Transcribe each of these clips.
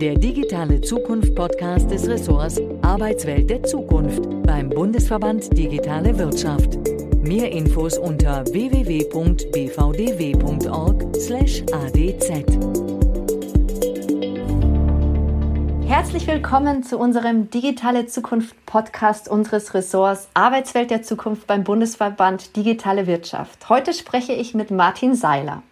der digitale Zukunft-Podcast des Ressorts Arbeitswelt der Zukunft beim Bundesverband Digitale Wirtschaft. Mehr Infos unter www.bvdw.org/adz. Herzlich willkommen zu unserem Digitale Zukunft Podcast unseres Ressorts Arbeitswelt der Zukunft beim Bundesverband Digitale Wirtschaft. Heute spreche ich mit Martin Seiler.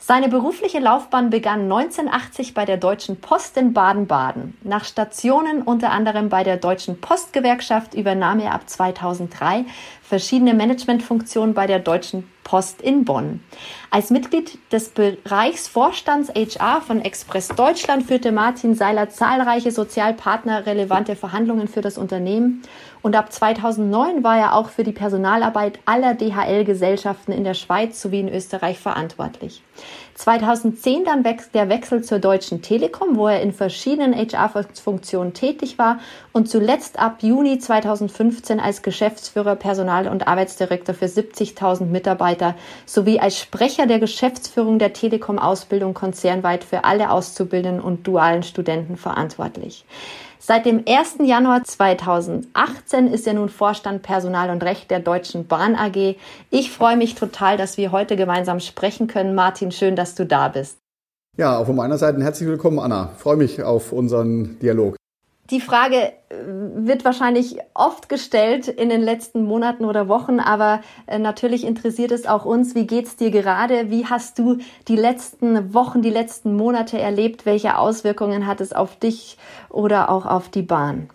Seine berufliche Laufbahn begann 1980 bei der Deutschen Post in Baden-Baden. Nach Stationen unter anderem bei der Deutschen Postgewerkschaft übernahm er ab 2003 verschiedene Managementfunktionen bei der Deutschen Post in Bonn. Als Mitglied des Bereichsvorstands HR von Express Deutschland führte Martin Seiler zahlreiche sozialpartnerrelevante Verhandlungen für das Unternehmen und ab 2009 war er auch für die Personalarbeit aller DHL-Gesellschaften in der Schweiz sowie in Österreich verantwortlich. 2010 dann der Wechsel zur Deutschen Telekom, wo er in verschiedenen HR-Funktionen tätig war und zuletzt ab Juni 2015 als Geschäftsführer, Personal- und Arbeitsdirektor für 70.000 Mitarbeiter sowie als Sprecher der Geschäftsführung der Telekom-Ausbildung konzernweit für alle Auszubildenden und dualen Studenten verantwortlich. Seit dem 1. Januar 2018 ist er nun Vorstand Personal und Recht der Deutschen Bahn AG. Ich freue mich total, dass wir heute gemeinsam sprechen können. Martin, schön, dass du da bist. Ja, auch von meiner Seite herzlich willkommen, Anna. Ich freue mich auf unseren Dialog. Die Frage äh, wird wahrscheinlich oft gestellt in den letzten Monaten oder Wochen, aber äh, natürlich interessiert es auch uns. Wie geht's dir gerade? Wie hast du die letzten Wochen, die letzten Monate erlebt? Welche Auswirkungen hat es auf dich oder auch auf die Bahn?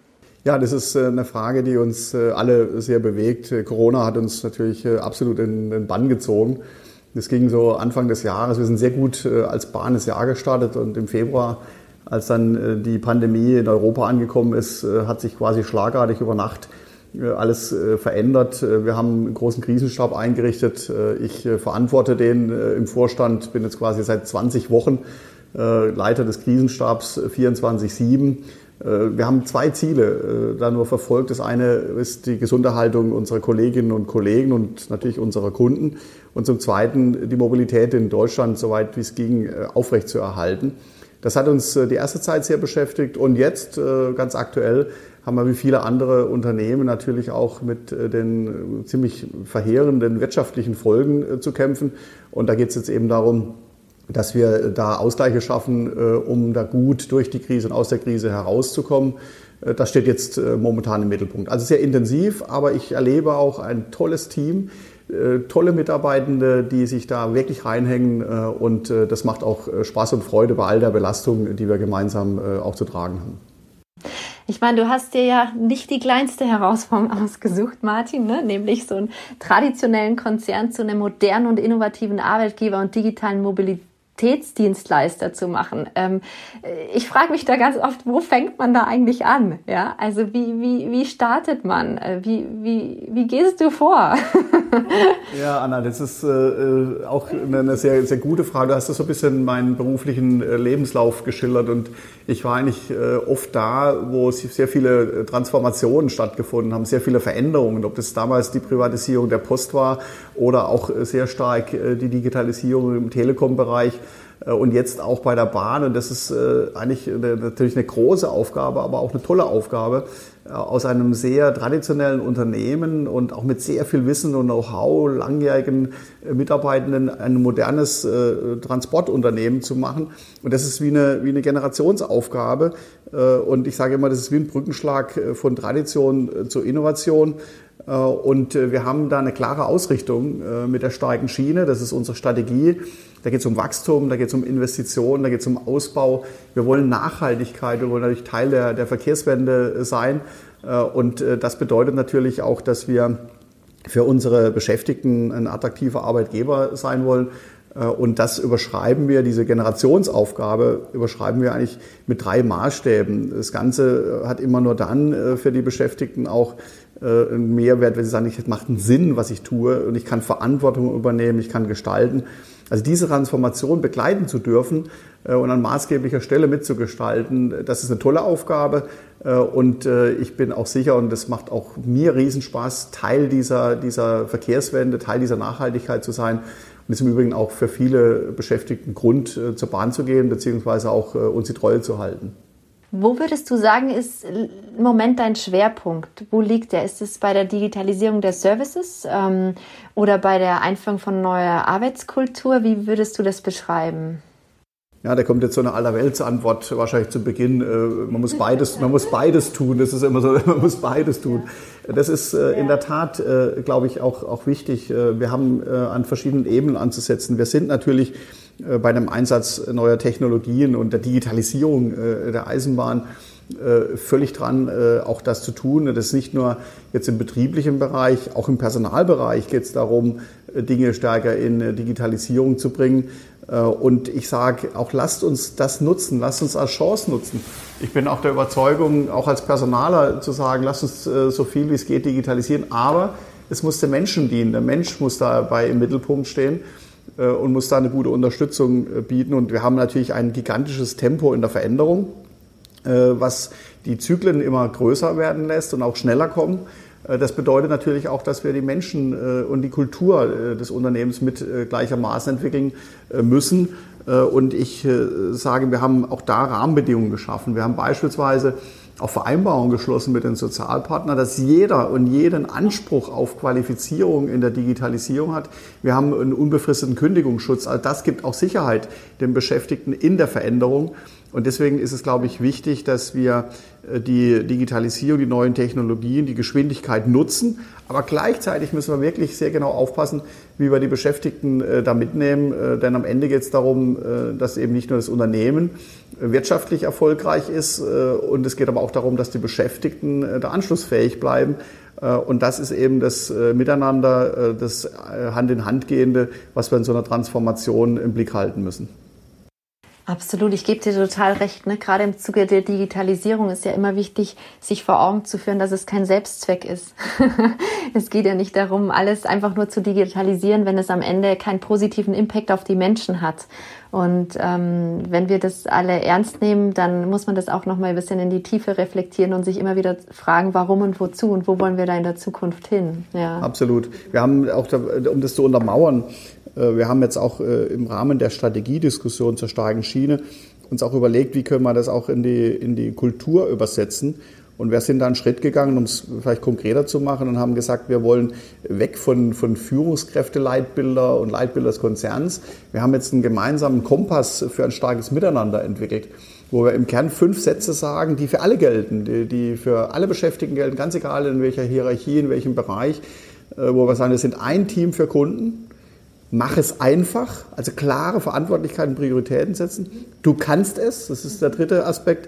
Ja, das ist äh, eine Frage, die uns alle sehr bewegt. Corona hat uns natürlich absolut in den Bann gezogen. Das ging so Anfang des Jahres. Wir sind sehr gut als Bahn das Jahr gestartet und im Februar als dann äh, die Pandemie in Europa angekommen ist, äh, hat sich quasi schlagartig über Nacht äh, alles verändert. Wir haben einen großen Krisenstab eingerichtet. Ich verantworte den im Vorstand, bin jetzt quasi seit 20 Wochen Leiter des Krisenstabs 24-7. Wir haben zwei Ziele da nur verfolgt. Das eine ist die Gesunderhaltung unserer Kolleginnen und Kollegen und natürlich unserer Kunden. Und zum Zweiten die Mobilität in Deutschland, soweit wie es ging, aufrechtzuerhalten. Das hat uns äh, die erste Zeit sehr beschäftigt und jetzt äh, ganz aktuell haben wir wie viele andere Unternehmen natürlich auch mit äh, den ziemlich verheerenden wirtschaftlichen Folgen zu kämpfen. Und da geht es jetzt eben darum, dass wir da Ausgleiche schaffen, um da gut durch die Krise und aus der Krise herauszukommen. Das steht jetzt momentan im Mittelpunkt. Also sehr intensiv, aber ich erlebe auch ein tolles Team, tolle Mitarbeitende, die sich da wirklich reinhängen äh, und äh, das macht auch Spaß und Freude bei all der Belastung, die wir gemeinsam auch zu tragen haben. Ich meine, du hast dir ja nicht die kleinste Herausforderung ausgesucht, Martin, ne? nämlich so einen traditionellen Konzern zu einem modernen und innovativen Arbeitgeber und digitalen Mobilität Qualitätsdienstleister zu machen. Ähm, ich frage mich da ganz oft, wo fängt man da eigentlich an? Ja, also wie, wie, wie startet man? Äh, wie, wie, wie gehst du vor? ja, Anna, das ist äh, auch eine sehr, sehr gute Frage. Du hast so ein bisschen meinen beruflichen äh, Lebenslauf geschildert und ich war eigentlich äh, oft da, wo sehr viele äh, Transformationen stattgefunden haben, sehr viele Veränderungen, ob das damals die Privatisierung der Post war oder auch sehr stark die Digitalisierung im Telekom-Bereich. Äh, und jetzt auch bei der Bahn. Und das ist äh, eigentlich natürlich eine große Aufgabe, aber auch eine tolle Aufgabe, äh, aus einem sehr traditionellen Unternehmen und auch mit sehr viel Wissen und Know-how, langjährigen Mitarbeitenden ein modernes Transportunternehmen zu machen. Und das ist wie eine, wie eine Generationsaufgabe. Und ich sage immer, das ist wie ein Brückenschlag von Tradition zur Innovation. Und wir haben da eine klare Ausrichtung mit der starken Schiene. Das ist unsere Strategie. Da geht es um Wachstum, da geht es um Investitionen, da geht es um Ausbau. Wir wollen Nachhaltigkeit, wir wollen natürlich Teil der, der Verkehrswende sein. Äh, und äh, das bedeutet natürlich auch, dass wir für unsere Beschäftigten ein attraktiver Arbeitgeber sein wollen. Äh, und das überschreiben wir, diese Generationsaufgabe überschreiben wir eigentlich mit drei Maßstäben. Das Ganze hat immer nur dann für die Beschäftigten auch einen Mehrwert, wenn sie sagen, es macht einen Sinn, was ich tue und ich kann Verantwortung übernehmen, ich kann gestalten. Also diese Transformation begleiten zu dürfen äh, und an maßgeblicher Stelle mitzugestalten, das ist eine tolle Aufgabe. Äh, und äh, ich bin auch sicher, und das macht auch mir Riesenspaß, Teil dieser, dieser Verkehrswende, Teil dieser Nachhaltigkeit zu sein. Und ist im Übrigen auch für viele Beschäftigten Grund, zur Bahn zu gehen, beziehungsweise auch uns die Treue zu halten. Wo würdest du sagen, ist im Moment dein Schwerpunkt? Wo liegt der? Ist es bei der Digitalisierung der Services ähm, oder bei der Einführung von neuer Arbeitskultur? Wie würdest du das beschreiben? Ja, da kommt jetzt so eine Allerweltsantwort wahrscheinlich zu Beginn. Äh, man muss beides, man muss beides tun. Das ist immer so, man muss beides tun. Das ist äh, in der Tat, äh, glaube ich, auch, auch wichtig. Wir haben an verschiedenen Ebenen anzusetzen. Wir sind natürlich bei dem Einsatz neuer Technologien und der Digitalisierung der Eisenbahn völlig dran, auch das zu tun. Das ist nicht nur jetzt im betrieblichen Bereich, auch im Personalbereich geht es darum, Dinge stärker in Digitalisierung zu bringen. Äh, und ich sage auch, lasst uns das nutzen, lasst uns als Chance nutzen. Ich bin auch der Überzeugung, auch als Personaler zu sagen, lasst uns äh, so viel wie es geht digitalisieren, aber es muss dem Menschen dienen. Der Mensch muss dabei im Mittelpunkt stehen äh, und muss da eine gute Unterstützung bieten. Und wir haben natürlich ein gigantisches Tempo in der Veränderung, was die Zyklen immer größer werden lässt und auch schneller kommen. Äh, das bedeutet natürlich auch, dass wir die Menschen äh, und die Kultur äh, des Unternehmens mit gleichermaßen entwickeln müssen. Und ich sage, wir haben auch da Rahmenbedingungen geschaffen. Wir haben beispielsweise auch Vereinbarungen geschlossen mit den Sozialpartnern, dass jeder und jeden Anspruch auf Qualifizierung in der Digitalisierung hat. Wir haben einen unbefristeten Kündigungsschutz. All das gibt auch Sicherheit den Beschäftigten in der Veränderung. Und deswegen ist es, glaube ich, wichtig, dass wir äh, die Digitalisierung, die neuen Technologien, die Geschwindigkeit nutzen. Aber gleichzeitig müssen wir wirklich sehr genau aufpassen, wie wir die Beschäftigten äh, da mitnehmen. Äh, denn am Ende geht es darum, dass eben nicht nur das Unternehmen wirtschaftlich erfolgreich ist. Und es geht aber auch darum, dass die Beschäftigten da anschlussfähig bleiben. Und das ist eben das Miteinander, das Hand in Hand gehende, was wir in so einer Transformation im Blick halten müssen. Absolut, ich gebe dir total recht. Ne? Gerade im Zuge der Digitalisierung ist ja immer wichtig, sich vor Augen zu führen, dass es kein Selbstzweck ist. es geht ja nicht darum, alles einfach nur zu digitalisieren, wenn es am Ende keinen positiven Impact auf die Menschen hat. Und ähm, wenn wir das alle ernst nehmen, dann muss man das auch noch mal ein bisschen in die Tiefe reflektieren und sich immer wieder fragen, warum und wozu und wo wollen wir da in der Zukunft hin. Ja. Absolut. Wir haben auch, um das zu untermauern, wir haben jetzt auch äh, im Rahmen der Strategiediskussion zur starken Schiene uns auch überlegt, wie können wir das auch in die, in die Kultur übersetzen. Und wir sind da einen Schritt gegangen, um es vielleicht konkreter zu machen und haben gesagt, wir wollen weg von, von Führungskräfte-Leitbilder und Leitbilder des Konzerns. Wir haben jetzt einen gemeinsamen Kompass für ein starkes Miteinander entwickelt, wo wir im Kern fünf Sätze sagen, die für alle gelten, die, die für alle Beschäftigten gelten, ganz egal in welcher Hierarchie, in welchem Bereich, äh, wo wir sagen, wir sind ein Team für Kunden Mach es einfach, also klare Verantwortlichkeiten, Prioritäten setzen. Du kannst es, das ist der dritte Aspekt.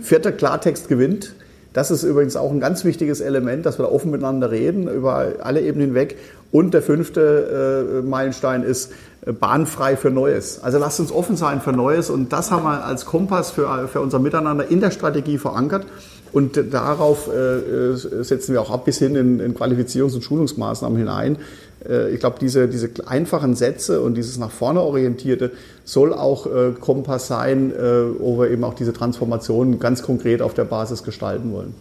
Vierter, Klartext gewinnt. Das ist übrigens auch ein ganz wichtiges Element, dass wir da offen miteinander reden, über alle Ebenen hinweg. Und der fünfte äh, Meilenstein ist äh, bahnfrei für Neues. Also lasst uns offen sein für Neues und das haben wir als Kompass für, für unser Miteinander in der Strategie verankert. Und darauf äh, äh setzen wir auch ab bis hin in, in Qualifizierungs- und Schulungsmaßnahmen hinein, äh, ich glaube, diese, diese einfachen Sätze und dieses nach vorne orientierte soll auch äh, Kompass sein, äh, wo wir eben auch diese Transformation ganz konkret auf der Basis gestalten wollen.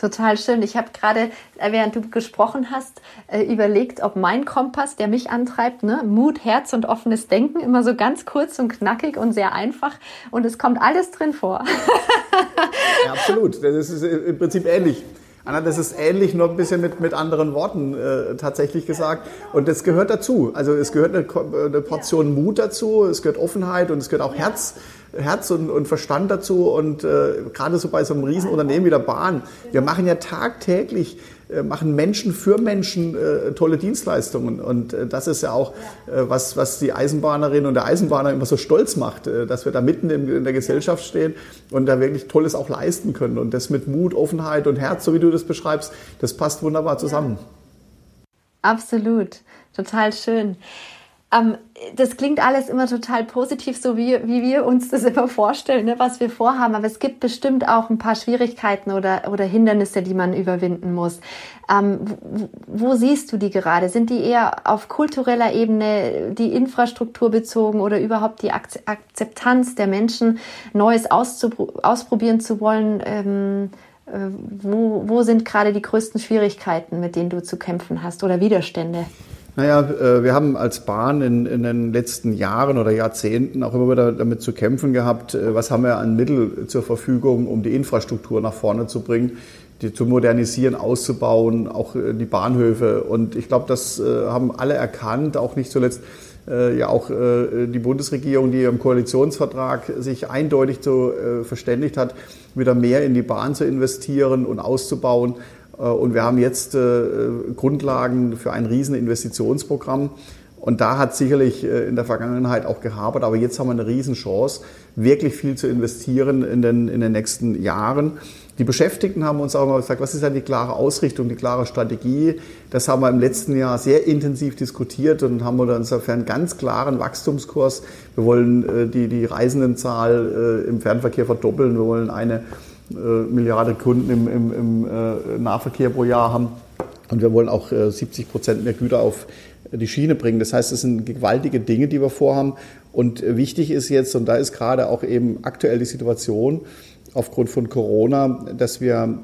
Total schön. Ich habe gerade, äh, während du gesprochen hast, äh, überlegt, ob mein Kompass, der mich antreibt, ne, Mut, Herz und offenes Denken, immer so ganz kurz und knackig und sehr einfach. Und es kommt alles drin vor. ja, absolut. Das ist im Prinzip ähnlich. Anna, das ist ähnlich, nur ein bisschen mit, mit anderen Worten äh, tatsächlich gesagt. Und das gehört dazu. Also es gehört eine, eine, Portion Mut dazu, es gehört Offenheit und es gehört auch Herz, Herz und, und Verstand dazu. Und äh, gerade so bei so einem Riesenunternehmen wie der Bahn, wir machen ja tagtäglich äh, machen Menschen für Menschen äh, tolle Dienstleistungen. Und äh, das ist ja auch, äh, was, was die Eisenbahnerin und der Eisenbahner immer so stolz macht, äh, dass wir da mitten in, in, der Gesellschaft stehen und da wirklich Tolles auch leisten können. Und das mit Mut, Offenheit und Herz, so wie du das beschreibst, das passt wunderbar zusammen. Absolut, total schön. Ähm, das klingt alles immer total positiv, so wie, wie wir uns das immer vorstellen, ne, was wir vorhaben. Aber es gibt bestimmt auch ein paar Schwierigkeiten oder, oder Hindernisse, die man überwinden muss. Ähm, wo, wo siehst du die gerade? Sind die eher auf kultureller Ebene, die Infrastruktur bezogen oder überhaupt die Akzeptanz der Menschen, Neues ausprobieren zu wollen? Ähm, äh, wo, wo sind gerade die größten Schwierigkeiten, mit denen du zu kämpfen hast oder Widerstände? Naja, äh, wir haben als Bahn in, in, den letzten Jahren oder Jahrzehnten auch immer wieder damit zu kämpfen gehabt, äh, was haben wir an Mittel zur Verfügung, um die Infrastruktur nach vorne zu bringen, die zu modernisieren, auszubauen, auch äh, die Bahnhöfe. Und ich glaube, das haben alle erkannt, auch nicht zuletzt ja auch die Bundesregierung, die im Koalitionsvertrag sich eindeutig so verständigt hat, wieder mehr in die Bahn zu investieren und auszubauen. Äh, und wir haben jetzt äh, Grundlagen für ein riesen Investitionsprogramm. Und da hat sicherlich äh, in der Vergangenheit auch gehabert, aber jetzt haben wir eine Riesenchance, wirklich viel zu investieren in den, in den nächsten Jahren. Die Beschäftigten haben uns auch mal gesagt, was ist denn die klare Ausrichtung, die klare Strategie? Das haben wir im letzten Jahr sehr intensiv diskutiert und haben wir insofern einen ganz klaren Wachstumskurs. Wir wollen die, die Reisendenzahl im Fernverkehr verdoppeln. Wir wollen eine Milliarde Kunden im, im, im äh, Nahverkehr pro Jahr haben. Und wir wollen auch 70 äh, Prozent mehr Güter auf die Schiene bringen. Das heißt, es sind gewaltige Dinge, die wir vorhaben. Und wichtig ist jetzt, und da ist gerade auch eben aktuell die Situation aufgrund von Corona, dass wir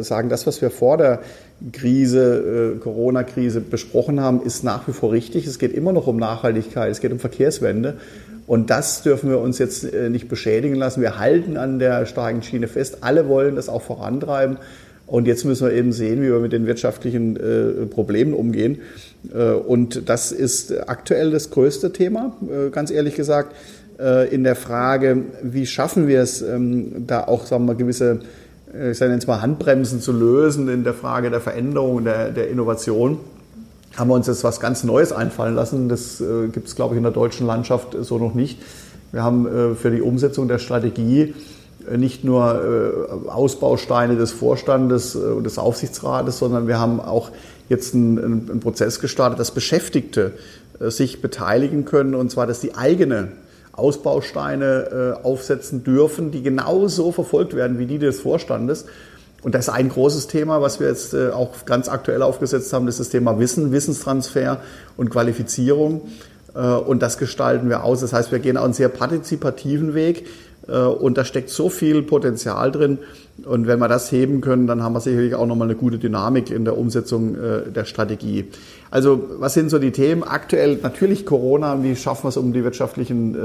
sagen, das, was wir vor der Krise, Corona-Krise besprochen haben, ist nach wie vor richtig. Es geht immer noch um Nachhaltigkeit, es geht um Verkehrswende. Und das dürfen wir uns jetzt äh, nicht beschädigen lassen. Wir halten an der starken Schiene fest. Alle wollen das auch vorantreiben. Und jetzt müssen wir eben sehen, wie wir mit den wirtschaftlichen äh, Problemen umgehen. Äh, und das ist aktuell das größte Thema, ganz ehrlich gesagt, in der Frage, wie schaffen wir es, ähm, da auch sagen wir, gewisse, ich sage jetzt mal, Handbremsen zu lösen in der Frage der Veränderung, der, der Innovation haben wir uns jetzt was ganz Neues einfallen lassen. Das äh, gibt es, glaube ich, in der deutschen Landschaft so noch nicht. Wir haben äh, für die Umsetzung der Strategie äh, nicht nur äh, Ausbausteine des Vorstandes äh, und des Aufsichtsrates, sondern wir haben auch jetzt einen, einen Prozess gestartet, dass Beschäftigte äh, sich beteiligen können, und zwar, dass die eigene Ausbausteine aufsetzen dürfen, die genauso verfolgt werden wie die des Vorstandes. Und das ist ein großes Thema, was wir jetzt äh, auch ganz aktuell aufgesetzt haben, das ist das Thema Wissen, Wissenstransfer und Qualifizierung. Äh, und das gestalten wir aus. Das heißt, wir gehen auch einen sehr partizipativen Weg. Äh, und da steckt so viel Potenzial drin. Und wenn wir das heben können, dann haben wir sicherlich auch nochmal eine gute Dynamik in der Umsetzung der Strategie. Also was sind so die Themen? Aktuell natürlich Corona. Wie schaffen wir es, um die wirtschaftlichen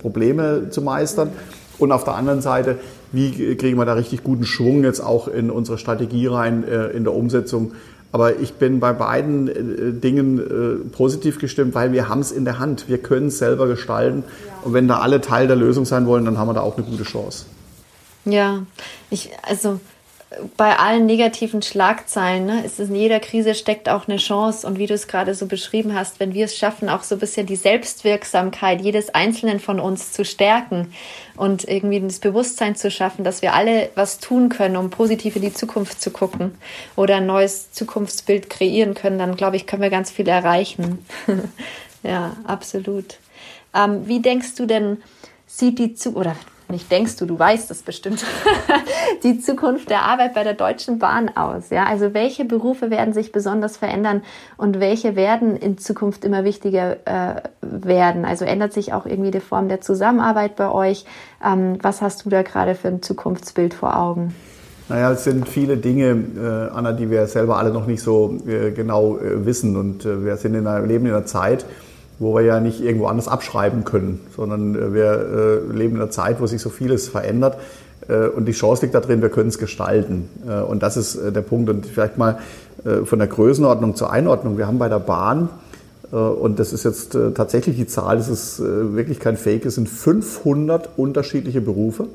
Probleme zu meistern? Und auf der anderen Seite, wie kriegen wir da richtig guten Schwung jetzt auch in unsere Strategie rein, äh, in der Umsetzung. Aber ich bin bei beiden äh, Dingen äh, positiv gestimmt, weil wir haben es in der Hand. Wir können es selber gestalten. Und wenn da alle Teil der Lösung sein wollen, dann haben wir da auch eine gute Chance. Ja, ich, also bei allen negativen Schlagzeilen, ne, ist es in jeder Krise steckt auch eine Chance. Und wie du es gerade so beschrieben hast, wenn wir es schaffen, auch so ein bisschen die Selbstwirksamkeit jedes Einzelnen von uns zu stärken und irgendwie das Bewusstsein zu schaffen, dass wir alle was tun können, um positiv in die Zukunft zu gucken oder ein neues Zukunftsbild kreieren können, dann glaube ich, können wir ganz viel erreichen. ja, absolut. Ähm, wie denkst du denn, sieht die Zukunft, oder nicht denkst du, du weißt es bestimmt, die Zukunft der Arbeit bei der Deutschen Bahn aus? Ja, also welche Berufe werden sich besonders verändern und welche werden in Zukunft immer wichtiger äh, werden? Also ändert sich auch irgendwie die Form der Zusammenarbeit bei euch? Ähm, was hast du da gerade für ein Zukunftsbild vor Augen? Naja, es sind viele Dinge, äh, Anna, die wir selber alle noch nicht so äh, genau äh, wissen. Und äh, wir sind in einer, leben in einer Zeit, wo wir ja nicht irgendwo anders abschreiben können, sondern äh, wir äh, leben in einer Zeit, wo sich so vieles verändert. Äh, und die Chance liegt darin, wir können es gestalten. Und das ist der Punkt. Und vielleicht mal von der Größenordnung zur Einordnung. Wir haben bei der Bahn, und das ist jetzt tatsächlich die Zahl, das ist wirklich kein Fake, es sind 500 unterschiedliche Berufe.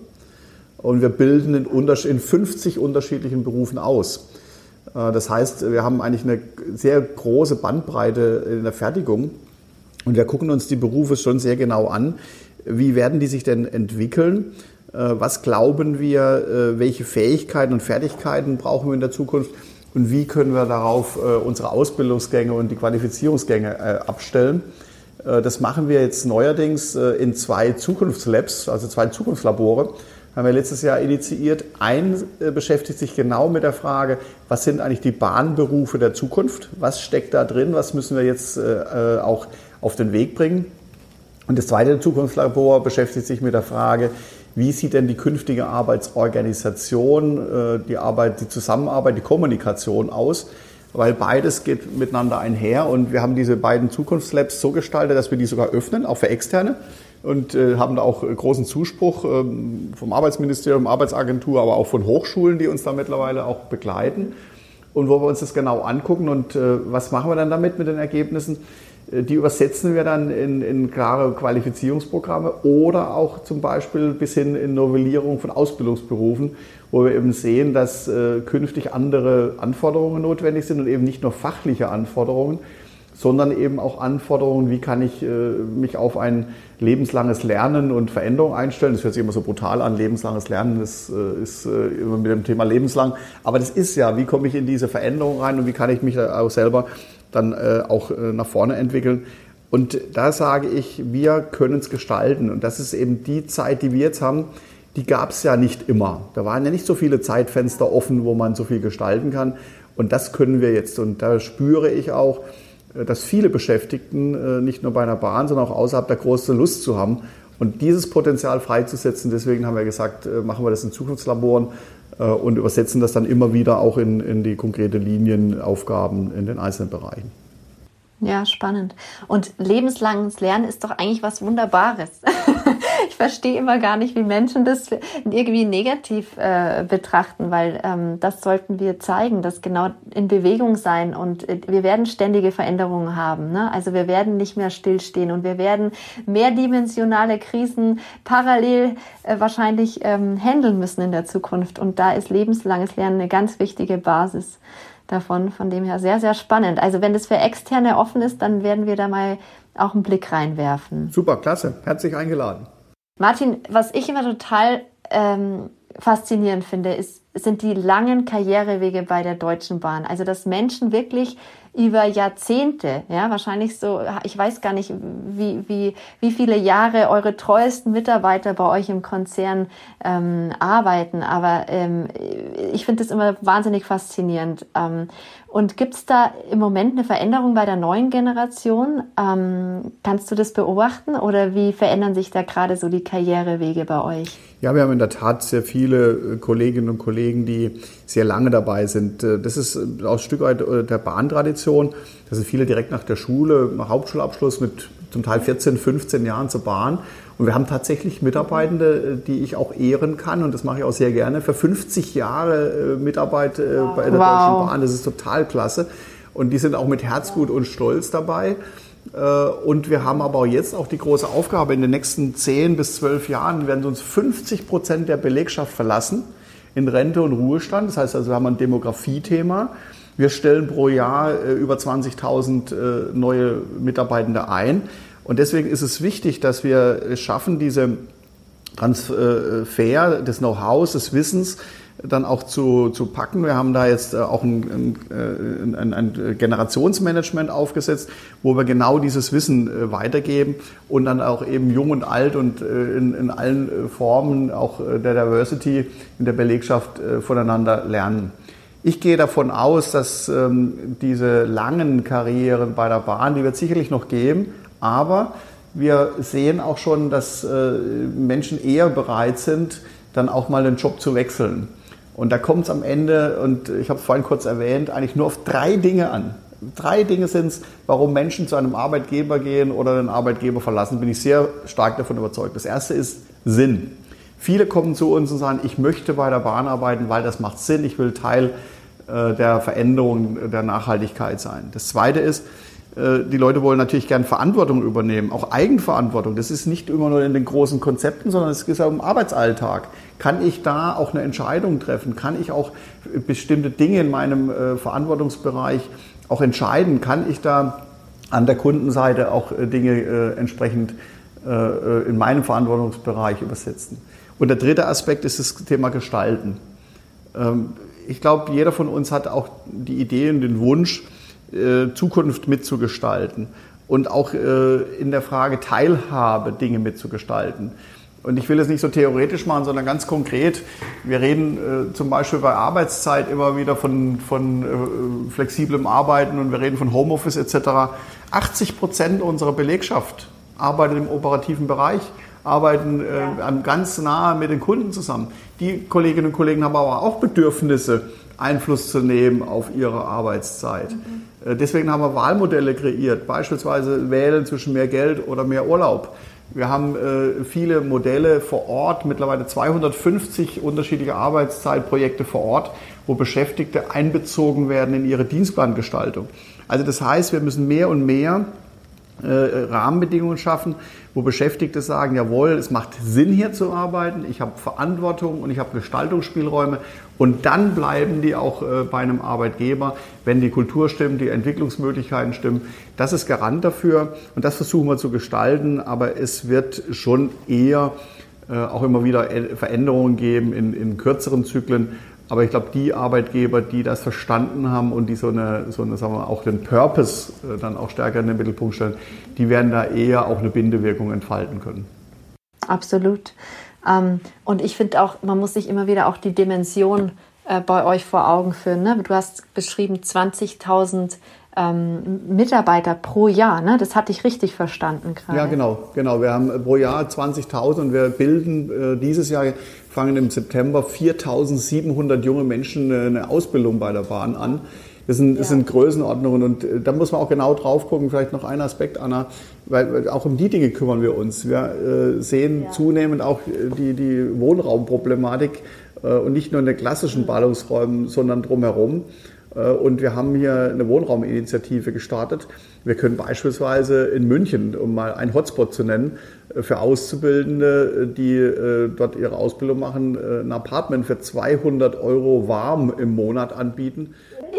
Und wir bilden in 50 unterschiedlichen Berufen aus. Das heißt, wir haben eigentlich eine sehr große Bandbreite in der Fertigung. Und wir gucken uns die Berufe schon sehr genau an. Wie werden die sich denn entwickeln? Äh, was glauben wir, äh, welche Fähigkeiten und Fertigkeiten brauchen wir in der Zukunft? Und wie können wir darauf äh, unsere Ausbildungsgänge und die Qualifizierungsgänge abstellen? Das machen wir jetzt neuerdings in zwei Zukunftslabs, also zwei Zukunftslabore, haben wir letztes Jahr initiiert. Ein beschäftigt sich genau mit der Frage, was sind eigentlich die Bahnberufe der Zukunft? Was steckt da drin? Was müssen wir jetzt auch auf den Weg bringen. Und das zweite Zukunftslabor beschäftigt sich mit der Frage, wie sieht denn die künftige Arbeitsorganisation, äh, die Arbeit, die Zusammenarbeit, die Kommunikation aus? weil beides geht miteinander einher und wir haben diese beiden Zukunftslabs so gestaltet, dass wir die sogar öffnen, auch für Externe und äh, haben da auch großen Zuspruch ähm, vom Arbeitsministerium, Arbeitsagentur, aber auch von Hochschulen, die uns da mittlerweile auch begleiten und wo wir uns das genau angucken und äh, was machen wir dann damit mit den Ergebnissen. Äh, die übersetzen wir dann in, in, klare Qualifizierungsprogramme oder auch zum Beispiel bis hin in Novellierung von Ausbildungsberufen, wo wir eben sehen, dass äh, künftig andere Anforderungen notwendig sind und eben nicht nur fachliche Anforderungen, sondern eben auch Anforderungen, wie kann ich äh, mich auf ein lebenslanges Lernen und Veränderung einstellen. Das hört sich immer so brutal an, lebenslanges Lernen, das äh, ist äh, immer mit dem Thema lebenslang. Aber das ist ja, wie komme ich in diese Veränderung rein und wie kann ich mich auch selber dann auch nach vorne entwickeln. Und da sage ich, wir können es gestalten. Und das ist eben die Zeit, die wir jetzt haben, die gab es ja nicht immer. Da waren ja nicht so viele Zeitfenster offen, wo man so viel gestalten kann. Und das können wir jetzt. Und da spüre ich auch, äh, dass viele Beschäftigten äh, nicht nur bei einer Bahn, sondern auch außerhalb der große Lust zu haben. Und dieses Potenzial freizusetzen, deswegen haben wir gesagt, äh, machen wir das in Zukunftslaboren und übersetzen das dann immer wieder auch in, in die konkrete Linienaufgaben in den einzelnen Bereichen. Ja, spannend. Und lebenslanges Lernen ist doch eigentlich was Wunderbares. ich verstehe immer gar nicht, wie Menschen das irgendwie negativ äh, betrachten, weil ähm, das sollten wir zeigen, dass genau in Bewegung sein und äh, wir werden ständige Veränderungen haben. Ne? Also wir werden nicht mehr stillstehen und wir werden mehrdimensionale Krisen parallel äh, wahrscheinlich ähm, handeln müssen in der Zukunft. Und da ist lebenslanges Lernen eine ganz wichtige Basis davon. Von dem her sehr, sehr spannend. Also wenn das für Externe offen ist, dann werden wir da mal auch einen Blick reinwerfen. Super, klasse. Herzlich eingeladen. Martin, was ich immer total ähm, faszinierend finde, ist, sind die langen Karrierewege bei der Deutschen Bahn. Also dass Menschen wirklich über Jahrzehnte, ja, wahrscheinlich so, ich weiß gar nicht, wie, wie, wie viele Jahre eure treuesten Mitarbeiter bei euch im Konzern ähm, arbeiten, aber ähm, ich finde das immer wahnsinnig faszinierend. Ähm, und gibt es da im Moment eine Veränderung bei der neuen Generation? Ähm, kannst du das beobachten oder wie verändern sich da gerade so die Karrierewege bei euch? Ja, wir haben in der Tat sehr viele äh, Kolleginnen und Kollegen, die sehr lange dabei sind. Äh, das ist äh, ein Stück weit der Bahntradition. Da sind viele direkt nach der Schule, Hauptschulabschluss mit zum Teil 14, 15 Jahren zur Bahn. Und wir haben tatsächlich Mitarbeitende, die ich auch ehren kann, und das mache ich auch sehr gerne, für 50 Jahre Mitarbeit wow. bei der wow. Deutschen Bahn. Das ist total klasse. Und die sind auch mit Herzblut und Stolz dabei. Äh, und wir haben aber jetzt auch die große Aufgabe, in den nächsten 10 bis 12 Jahren werden uns 50 Prozent der Belegschaft verlassen in Rente und Ruhestand. Das heißt also, wir haben ein Demografiethema. Wir stellen pro Jahr äh, über 20.000 äh, neue Mitarbeitende ein. Und deswegen ist es wichtig, dass wir schaffen, diese Transfer des Know-hows, des Wissens dann auch zu, zu packen. Wir haben da jetzt äh, auch ein, ein, ein, ein Generationsmanagement aufgesetzt, wo wir genau dieses Wissen äh, weitergeben und dann auch eben jung und alt und äh, in, in allen Formen auch der Diversity in der Belegschaft voneinander lernen. Ich gehe davon aus, dass ähm, diese langen Karrieren bei der Bahn, die wird sicherlich noch geben, aber wir sehen auch schon, dass äh, Menschen eher bereit sind, dann auch mal den Job zu wechseln. Und da kommt es am Ende, und ich habe es vorhin kurz erwähnt, eigentlich nur auf drei Dinge an. Drei Dinge sind es, warum Menschen zu einem Arbeitgeber gehen oder den Arbeitgeber verlassen, bin ich sehr stark davon überzeugt. Das erste ist Sinn. Viele kommen zu uns und sagen, ich möchte bei der Bahn arbeiten, weil das macht Sinn, ich will Teil äh, der Veränderung der Nachhaltigkeit sein. Das zweite ist, die Leute wollen natürlich gern Verantwortung übernehmen, auch Eigenverantwortung. Das ist nicht immer nur in den großen Konzepten, sondern es geht auch im Arbeitsalltag. Kann ich da auch eine Entscheidung treffen? Kann ich auch bestimmte Dinge in meinem äh, Verantwortungsbereich auch entscheiden? Kann ich da an der Kundenseite auch äh, Dinge entsprechend in meinem Verantwortungsbereich übersetzen? Und der dritte Aspekt ist das Thema Gestalten. Ähm, ich glaube, jeder von uns hat auch die Idee und den Wunsch, äh, Zukunft mitzugestalten und auch äh, in der Frage Teilhabe Dinge mitzugestalten. Und ich will es nicht so theoretisch machen, sondern ganz konkret. Wir reden äh, zum Beispiel bei Arbeitszeit immer wieder von, von äh, flexiblem Arbeiten und wir reden von Homeoffice etc. 80 Prozent unserer Belegschaft arbeitet im operativen Bereich, arbeiten äh, ganz nah mit den Kunden zusammen. Die Kolleginnen und Kollegen haben aber auch Bedürfnisse Einfluss zu nehmen auf ihre Arbeitszeit. Mhm. Deswegen haben wir Wahlmodelle kreiert, beispielsweise wählen zwischen mehr Geld oder mehr Urlaub. Wir haben äh, viele Modelle vor Ort, mittlerweile 250 unterschiedliche Arbeitszeitprojekte vor Ort, wo Beschäftigte einbezogen werden in ihre Dienstplangestaltung. Also das heißt, wir müssen mehr und mehr äh, Rahmenbedingungen schaffen, wo Beschäftigte sagen, jawohl, es macht Sinn hier zu arbeiten, ich habe Verantwortung und ich habe Gestaltungsspielräume und dann bleiben die auch äh, bei einem Arbeitgeber, wenn die Kultur stimmt, die Entwicklungsmöglichkeiten stimmen. Das ist Garant dafür und das versuchen wir zu gestalten, aber es wird schon eher äh, auch immer wieder Veränderungen geben in, in kürzeren Zyklen, aber ich glaube, die Arbeitgeber, die das verstanden haben und die so eine, so eine sagen wir, auch den Purpose äh, dann auch stärker in den Mittelpunkt stellen, die werden da eher auch eine Bindewirkung entfalten können. Absolut. Ähm, und ich finde auch, man muss sich immer wieder auch die Dimension äh, bei euch vor Augen führen. Ne? Du hast beschrieben 20.000 ähm, Mitarbeiter pro Jahr. Ne? Das hatte ich richtig verstanden gerade. Ja, genau, genau. Wir haben pro Jahr 20.000 und wir bilden äh, dieses Jahr fangen im September 4.700 junge Menschen äh, eine Ausbildung bei der Bahn an. Das sind, das sind Größenordnungen und äh, da muss man auch genau drauf gucken. Vielleicht noch ein Aspekt, Anna, weil auch um die Dinge kümmern wir uns. Wir äh, sehen ja. zunehmend auch die, die Wohnraumproblematik äh, und nicht nur in den klassischen Ballungsräumen, sondern drumherum. Äh, und wir haben hier eine Wohnrauminitiative gestartet. Wir können beispielsweise in München, um mal einen Hotspot zu nennen, äh, für Auszubildende, die äh, dort ihre Ausbildung machen, ein Apartment für 200 Euro warm im Monat anbieten.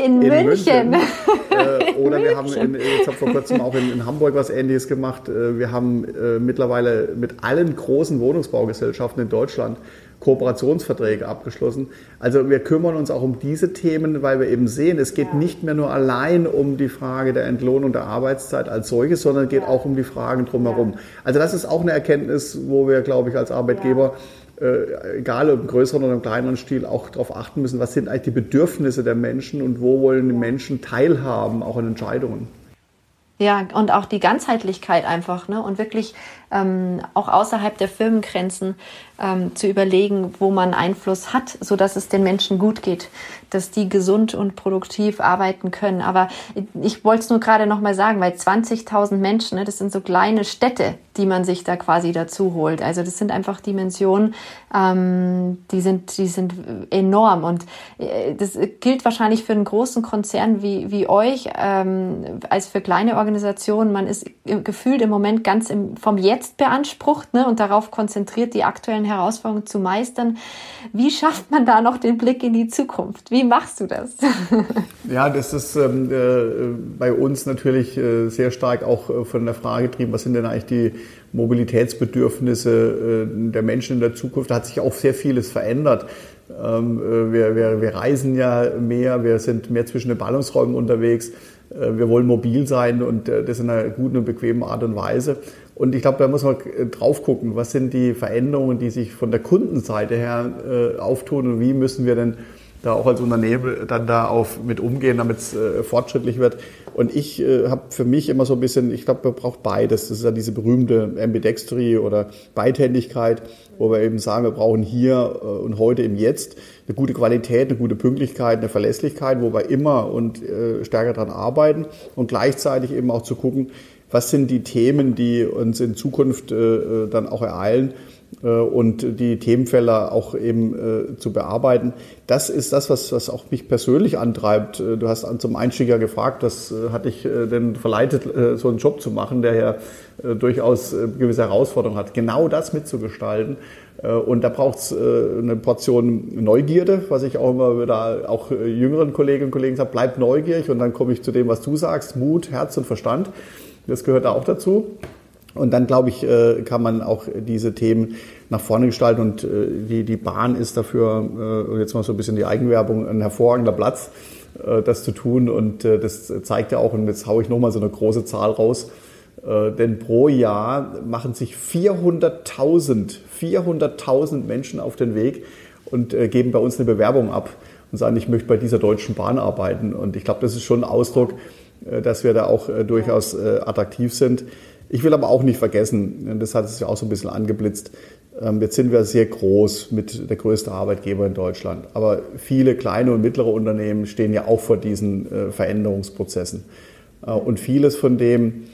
In, in München. München. oder wir haben in, jetzt habe vor kurzem auch in, in, Hamburg was Ähnliches gemacht. Wir haben mittlerweile mit allen großen Wohnungsbaugesellschaften in Deutschland Kooperationsverträge abgeschlossen. Also wir kümmern uns auch um diese Themen, weil wir eben sehen, es geht ja. nicht mehr nur allein um die Frage der Entlohnung der Arbeitszeit als solches, sondern es geht ja. auch um die Fragen drumherum. Ja. Also das ist auch eine Erkenntnis, wo wir, glaube ich, als Arbeitgeber äh, egal ob im größeren oder im kleineren Stil, auch darauf achten müssen, was sind eigentlich die Bedürfnisse der Menschen und wo wollen die Menschen teilhaben, auch an Entscheidungen. Ja, und auch die Ganzheitlichkeit einfach, ne? Und wirklich ähm, auch außerhalb der Firmengrenzen ähm, zu überlegen, wo man Einfluss hat, so dass es den Menschen gut geht, dass die gesund und produktiv arbeiten können. Aber ich wollte es nur gerade noch mal sagen, weil 20.000 Menschen, ne, das sind so kleine Städte, die man sich da quasi dazu holt. Also das sind einfach Dimensionen, ähm, die sind, die sind enorm. Und äh, das gilt wahrscheinlich für einen großen Konzern wie, wie euch, ähm, als für kleine Organisationen. Man ist gefühlt im Moment ganz im, vom Jetzt jetzt beansprucht ne, und darauf konzentriert, die aktuellen Herausforderungen zu meistern. Wie schafft man da noch den Blick in die Zukunft? Wie machst du das? ja, das ist ähm, äh, bei uns natürlich äh, sehr stark auch äh, von der Frage getrieben, was sind denn eigentlich die Mobilitätsbedürfnisse äh, der Menschen in der Zukunft? Da hat sich auch sehr vieles verändert. Ähm, äh, wir, wir, wir reisen ja mehr, wir sind mehr zwischen den Ballungsräumen unterwegs. Äh, wir wollen mobil sein und das in einer guten und bequemen Art und Weise. Und ich glaube, da muss man äh, drauf gucken, was sind die Veränderungen, die sich von der Kundenseite her äh, auftun und wie müssen wir denn da auch als Unternehmen dann da auf mit umgehen, damit es äh, fortschrittlich wird. Und ich äh, habe für mich immer so ein bisschen, ich glaube, man braucht beides. Das ist ja diese berühmte Ambidextry oder Beidhändigkeit, wo wir eben sagen, wir brauchen hier äh, und heute im Jetzt eine gute Qualität, eine gute Pünktlichkeit, eine Verlässlichkeit, wo wir immer und äh, stärker dran arbeiten und gleichzeitig eben auch zu gucken, was sind die Themen, die uns in Zukunft äh, dann auch ereilen äh, und die Themenfelder auch eben äh, zu bearbeiten. Das ist das, was, was auch mich persönlich antreibt. Äh, du hast zum Einstieg ja gefragt, was äh, hat dich äh, denn verleitet, so einen Job zu machen, der ja durchaus gewisse Herausforderungen hat. Genau das mitzugestalten. Und da braucht es eine Portion Neugierde, was ich auch immer wieder auch jüngeren Kolleginnen und Kollegen sage, bleib neugierig und dann komme ich zu dem, was du sagst, Mut, Herz und Verstand. Das gehört da auch dazu. Und dann, glaube ich, äh, kann man auch diese Themen nach vorne gestalten. Und äh, die, die Bahn ist dafür, äh, jetzt mal so ein bisschen die Eigenwerbung, ein hervorragender Platz, das zu tun. Und das zeigt ja auch, und jetzt haue ich nochmal so eine große Zahl raus, denn pro Jahr machen sich 400.000, 400.000 Menschen auf den Weg und geben bei uns eine Bewerbung ab und sagen, ich möchte bei dieser Deutschen Bahn arbeiten. Und ich glaube, das ist schon ein Ausdruck, dass wir da auch äh, durchaus äh, attraktiv sind. Ich will aber auch nicht vergessen, das hat es ja auch so ein bisschen angeblitzt, ähm, jetzt sind wir sehr groß mit der größte Arbeitgeber in Deutschland. Aber viele kleine und mittlere Unternehmen stehen ja auch vor diesen äh, Veränderungsprozessen. Äh, und vieles von dem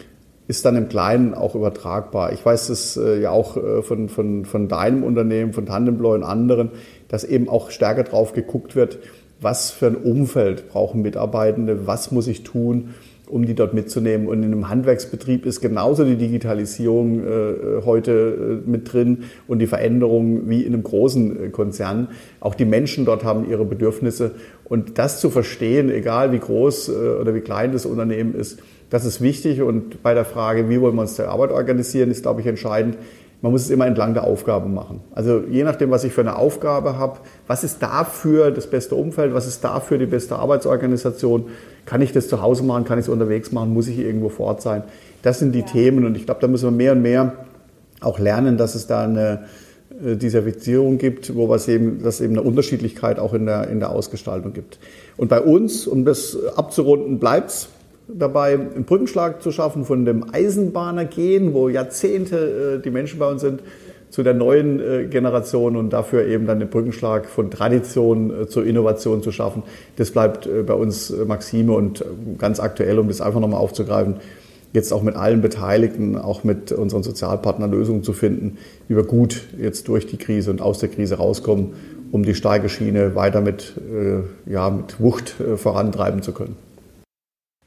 ist dann im Kleinen auch übertragbar. Ich weiß das äh, ja auch von, von, von deinem Unternehmen, von Tandemploy und anderen, dass eben auch stärker drauf geguckt wird, was für ein Umfeld brauchen Mitarbeitende, was muss ich tun, um die dort mitzunehmen. Und in einem Handwerksbetrieb ist genauso die Digitalisierung äh, heute äh, mit drin und die Veränderung wie in einem großen äh, Konzern. Auch die Menschen dort haben ihre Bedürfnisse. Und das zu verstehen, egal wie groß äh, oder wie klein das Unternehmen ist, das ist wichtig. Und bei der Frage, wie wollen wir uns der Arbeit organisieren, ist, glaube ich, entscheidend, man muss es immer entlang der Aufgaben machen. Also je nachdem, was ich für eine Aufgabe habe, was ist dafür das beste Umfeld, was ist dafür die beste Arbeitsorganisation, kann ich das zu Hause machen, kann ich es unterwegs machen, muss ich irgendwo vor Ort sein. Das sind die ja. Themen und ich glaube, da müssen wir mehr und mehr auch lernen, dass es da eine äh, Diversifizierung gibt, wo es eben, dass eben eine Unterschiedlichkeit auch in der, in der Ausgestaltung gibt. Und bei uns, um das abzurunden, bleibt es dabei, einen Brückenschlag zu schaffen von dem Eisenbahnergehen, wo Jahrzehnte äh, die Menschen bei uns sind, zu der neuen äh, Generation und dafür eben dann den Brückenschlag von Tradition äh, zur Innovation zu schaffen. Das bleibt bei uns Maxime und ganz aktuell, um das einfach nochmal aufzugreifen, jetzt auch mit allen Beteiligten, auch mit unseren Sozialpartnern Lösungen zu finden, wie wir gut jetzt durch die Krise und aus der Krise rauskommen, um die starke Schiene weiter mit, ja, mit Wucht vorantreiben zu können.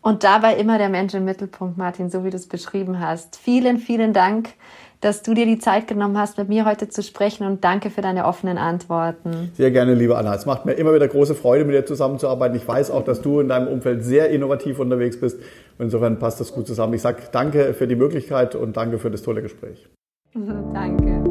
Und dabei immer der Mensch im Mittelpunkt, Martin, so wie du es beschrieben hast. Vielen, vielen Dank, dass du dir die Zeit genommen hast, mit mir heute zu sprechen und danke für deine offenen Antworten. Sehr gerne, liebe Anna. Es macht mir immer wieder große Freude, mit dir zusammenzuarbeiten. Ich weiß auch, dass du in deinem Umfeld sehr innovativ unterwegs bist. insofern passt das gut zusammen. Ich sage danke für die Möglichkeit und danke für das tolle Gespräch. danke.